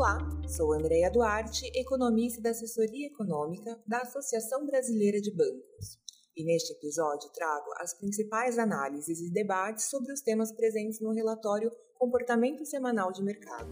Olá, sou Andréia Duarte, economista da Assessoria Econômica da Associação Brasileira de Bancos. E neste episódio trago as principais análises e debates sobre os temas presentes no relatório Comportamento Semanal de Mercado.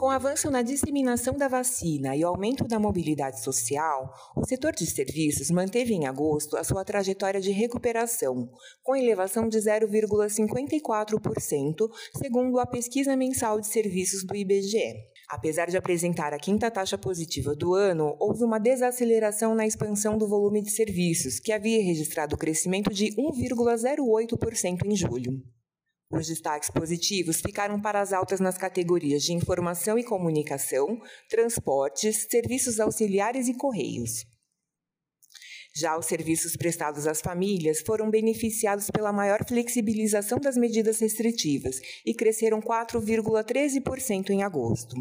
Com o avanço na disseminação da vacina e o aumento da mobilidade social, o setor de serviços manteve em agosto a sua trajetória de recuperação, com elevação de 0,54%, segundo a pesquisa mensal de serviços do IBGE. Apesar de apresentar a quinta taxa positiva do ano, houve uma desaceleração na expansão do volume de serviços, que havia registrado crescimento de 1,08% em julho. Os destaques positivos ficaram para as altas nas categorias de informação e comunicação, transportes, serviços auxiliares e correios. Já os serviços prestados às famílias foram beneficiados pela maior flexibilização das medidas restritivas e cresceram 4,13% em agosto.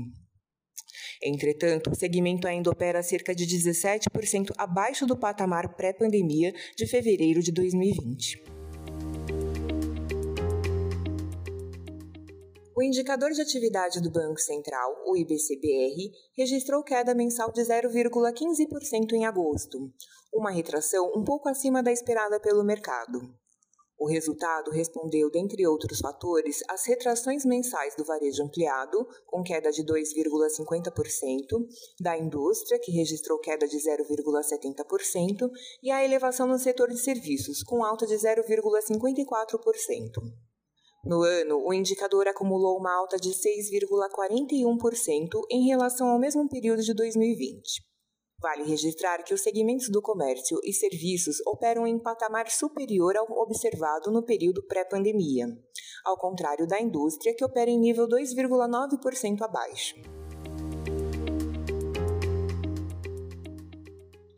Entretanto, o segmento ainda opera cerca de 17% abaixo do patamar pré-pandemia de fevereiro de 2020. O indicador de atividade do Banco Central, o IBCBR, registrou queda mensal de 0,15% em agosto, uma retração um pouco acima da esperada pelo mercado. O resultado respondeu, dentre outros fatores, às retrações mensais do varejo ampliado, com queda de 2,50%, da indústria, que registrou queda de 0,70%, e a elevação no setor de serviços, com alta de 0,54%. No ano, o indicador acumulou uma alta de 6,41% em relação ao mesmo período de 2020. Vale registrar que os segmentos do comércio e serviços operam em patamar superior ao observado no período pré-pandemia, ao contrário da indústria, que opera em nível 2,9% abaixo.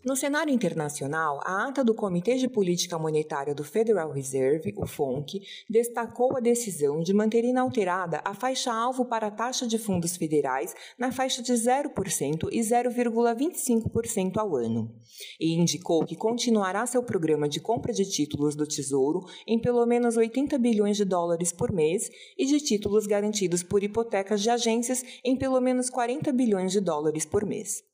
No cenário internacional, a ata do Comitê de Política Monetária do Federal Reserve, o FONC, destacou a decisão de manter inalterada a faixa-alvo para a taxa de fundos federais na faixa de 0% e 0,25% ao ano, e indicou que continuará seu programa de compra de títulos do Tesouro em pelo menos 80 bilhões de dólares por mês e de títulos garantidos por hipotecas de agências em pelo menos 40 bilhões de dólares por mês.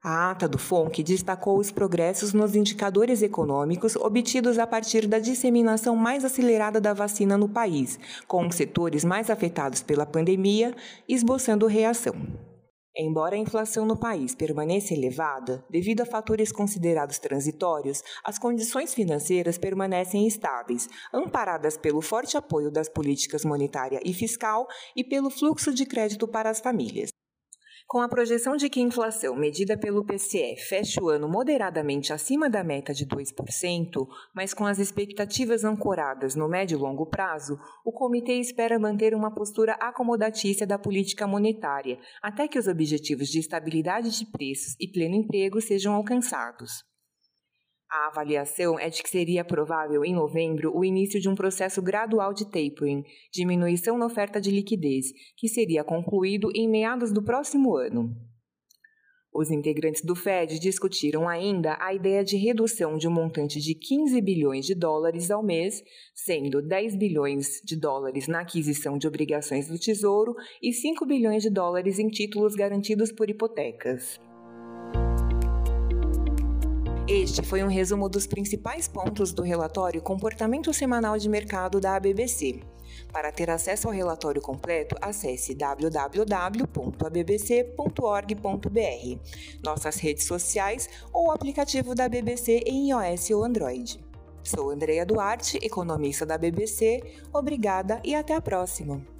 A ata do FONC destacou os progressos nos indicadores econômicos obtidos a partir da disseminação mais acelerada da vacina no país, com os setores mais afetados pela pandemia esboçando reação. Embora a inflação no país permaneça elevada, devido a fatores considerados transitórios, as condições financeiras permanecem estáveis, amparadas pelo forte apoio das políticas monetária e fiscal e pelo fluxo de crédito para as famílias. Com a projeção de que a inflação medida pelo PCE feche o ano moderadamente acima da meta de 2%, mas com as expectativas ancoradas no médio e longo prazo, o comitê espera manter uma postura acomodatícia da política monetária até que os objetivos de estabilidade de preços e pleno emprego sejam alcançados. A avaliação é de que seria provável em novembro o início de um processo gradual de tapering, diminuição na oferta de liquidez, que seria concluído em meados do próximo ano. Os integrantes do Fed discutiram ainda a ideia de redução de um montante de 15 bilhões de dólares ao mês, sendo 10 bilhões de dólares na aquisição de obrigações do Tesouro e 5 bilhões de dólares em títulos garantidos por hipotecas. Este foi um resumo dos principais pontos do relatório Comportamento Semanal de Mercado da ABBC. Para ter acesso ao relatório completo, acesse www.abbc.org.br, nossas redes sociais ou o aplicativo da BBC em iOS ou Android. Sou Andreia Duarte, economista da BBC. Obrigada e até a próxima!